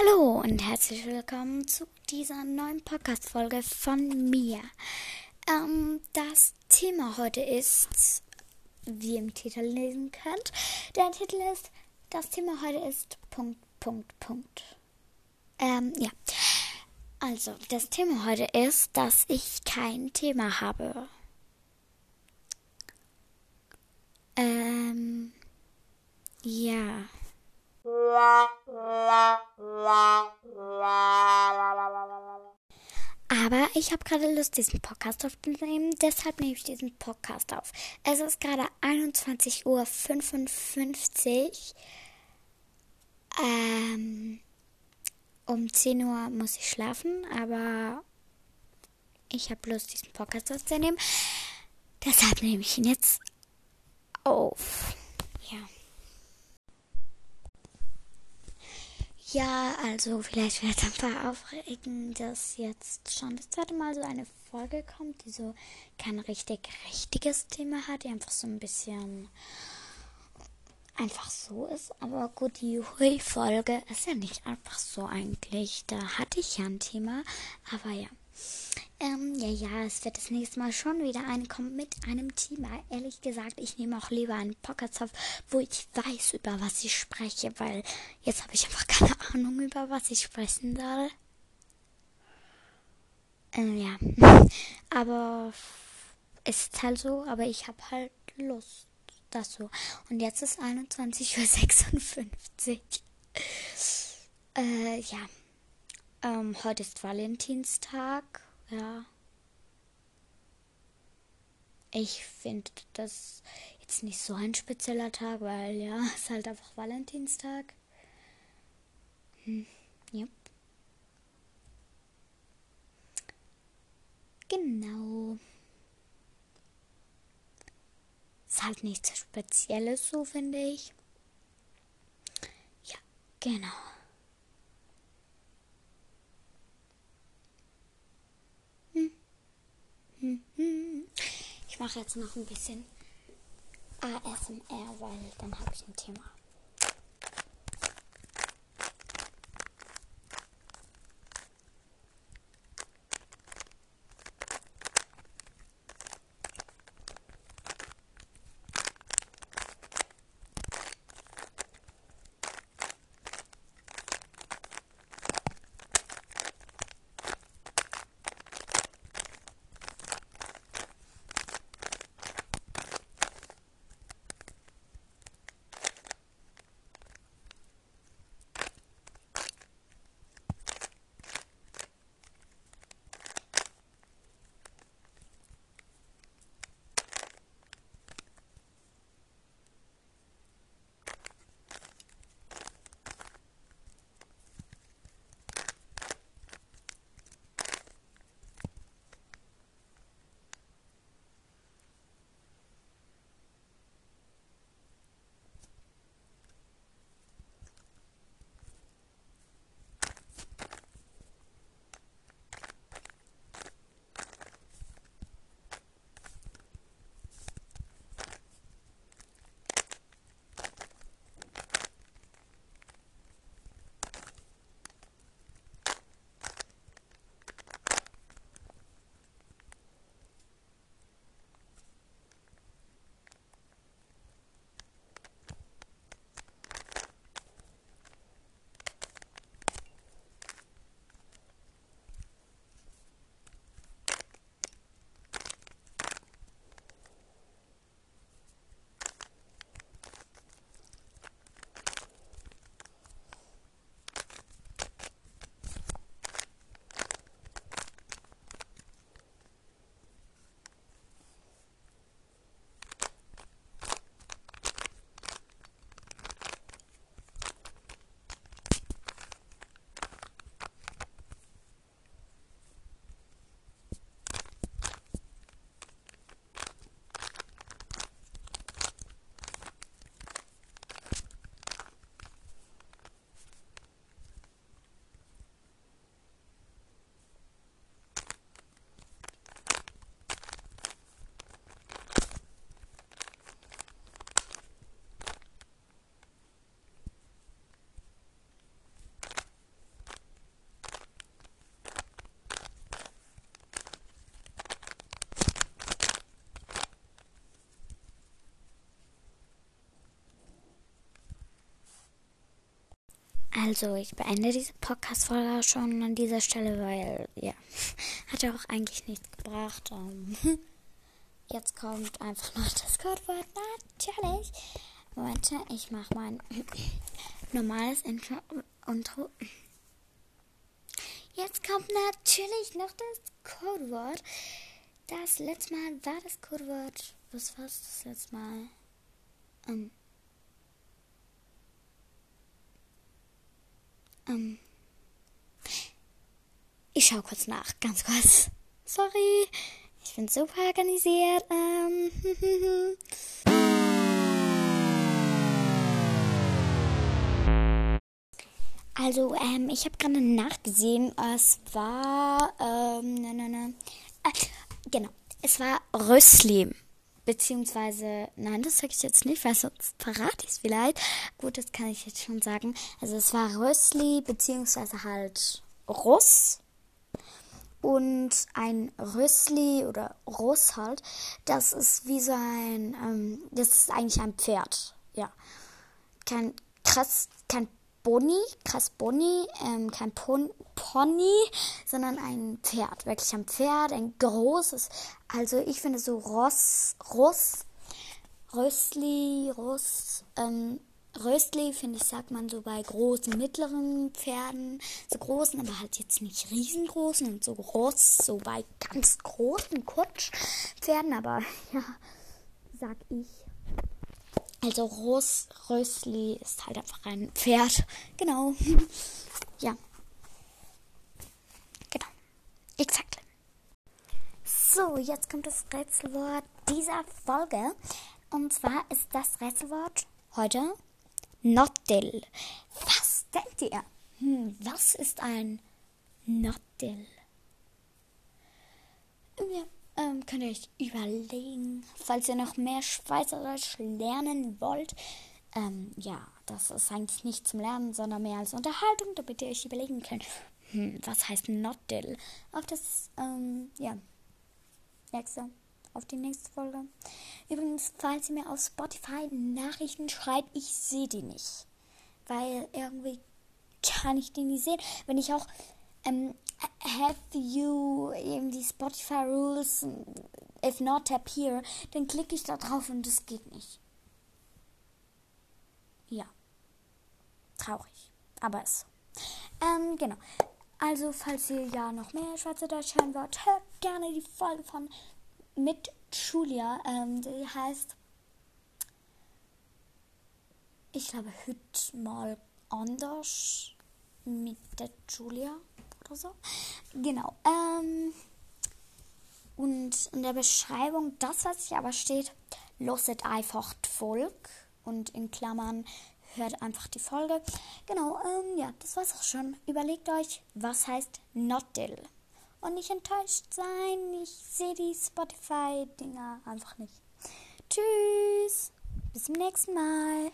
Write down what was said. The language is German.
Hallo und herzlich willkommen zu dieser neuen Podcast-Folge von mir. Ähm, das Thema heute ist, wie ihr im Titel lesen könnt, der Titel ist, das Thema heute ist Punkt, Punkt, Punkt. Ähm, ja. Also, das Thema heute ist, dass ich kein Thema habe. Ähm, ja. Aber ich habe gerade Lust, diesen Podcast aufzunehmen, deshalb nehme ich diesen Podcast auf. Es ist gerade 21.55 Uhr. Ähm, um 10 Uhr muss ich schlafen, aber ich habe Lust, diesen Podcast aufzunehmen. Deshalb nehme ich ihn jetzt auf. Ja. Ja, also vielleicht wird es ein paar aufregen, dass jetzt schon das zweite Mal so eine Folge kommt, die so kein richtig richtiges Thema hat, die einfach so ein bisschen einfach so ist. Aber gut, die Hui-Folge ist ja nicht einfach so eigentlich. Da hatte ich ja ein Thema, aber ja. Ähm, ja, ja, es wird das nächste Mal schon wieder eine kommen mit einem Thema. Ehrlich gesagt, ich nehme auch lieber einen Podcast auf, wo ich weiß, über was ich spreche, weil jetzt habe ich einfach keine Ahnung, über was ich sprechen soll. Ähm, ja. aber es ist halt so, aber ich habe halt Lust. So. Und jetzt ist 21.56 Uhr. äh, ja. Ähm, heute ist Valentinstag. Ja. Ich finde das jetzt nicht so ein spezieller Tag, weil ja, es ist halt einfach Valentinstag. Hm, ja. Genau. Ist halt nichts Spezielles, so finde ich. Ja, genau. Ich mache jetzt noch ein bisschen ASMR, weil dann habe ich ein Thema. Also, ich beende diese Podcast-Folge schon an dieser Stelle, weil, ja, hat ja auch eigentlich nichts gebracht. Ähm, jetzt kommt einfach noch das Codewort. Natürlich. Moment, ich mache mein normales Intro. Intro. Jetzt kommt natürlich noch das Codewort. Das letzte Mal war das Codewort. Was war es das letzte Mal? Um, Ähm, ich schaue kurz nach, ganz kurz. Sorry, ich bin super organisiert. Ähm, also, ähm, ich habe gerade nachgesehen, es war, ähm, ne, ne, ne. Äh, genau, es war Rösli. Beziehungsweise, nein, das sage ich jetzt nicht, weil sonst verrate ich es vielleicht. Gut, das kann ich jetzt schon sagen. Also es war Rösli, beziehungsweise halt Russ. Und ein Rösli oder Russ halt, das ist wie so ein, ähm, das ist eigentlich ein Pferd. Ja. Kein krass, kein Boni, krass Boni, ähm, kein Pon Pony, sondern ein Pferd. Wirklich ein Pferd, ein großes. Also ich finde so Ross, Ross, Röstli, Ross, ähm, Röstli, finde ich, sagt man so bei großen, mittleren Pferden. So großen, aber halt jetzt nicht riesengroßen und so groß, so bei ganz großen Kutschpferden. Aber ja, sag ich also Ros Rösli ist halt einfach ein Pferd. Genau. ja. Genau. Exakt. So, jetzt kommt das Rätselwort dieser Folge. Und zwar ist das Rätselwort heute Nottel. Was denkt ihr? Hm, was ist ein Nottel? Ja, ähm, könnt ihr euch überlegen, falls ihr noch mehr Schweizerdeutsch lernen wollt. Ähm, ja, das ist eigentlich nicht zum Lernen, sondern mehr als Unterhaltung, damit ihr euch überlegen könnt, hm, was heißt Notdel? Auf das, ähm, ja, nächste, auf die nächste Folge. Übrigens, falls ihr mir auf Spotify Nachrichten schreibt, ich sehe die nicht. Weil irgendwie kann ich die nicht sehen. Wenn ich auch ähm, have you eben die Spotify Rules, if not appear, dann klicke ich da drauf und es geht nicht. Ja. Traurig. Aber es. Ähm, genau. Also, falls ihr ja noch mehr Schweizerdeutsch hören wollt, hört gerne die Folge von mit Julia. Ähm, die heißt, ich glaube, hüt mal anders mit der Julia oder so. Genau. Ähm, und in der Beschreibung, das, was hier aber steht, loset einfach Volk und in Klammern hört einfach die Folge. Genau, ähm, ja, das war's auch schon. Überlegt euch, was heißt Notdill. Und nicht enttäuscht sein, ich sehe die Spotify-Dinger einfach nicht. Tschüss, bis zum nächsten Mal.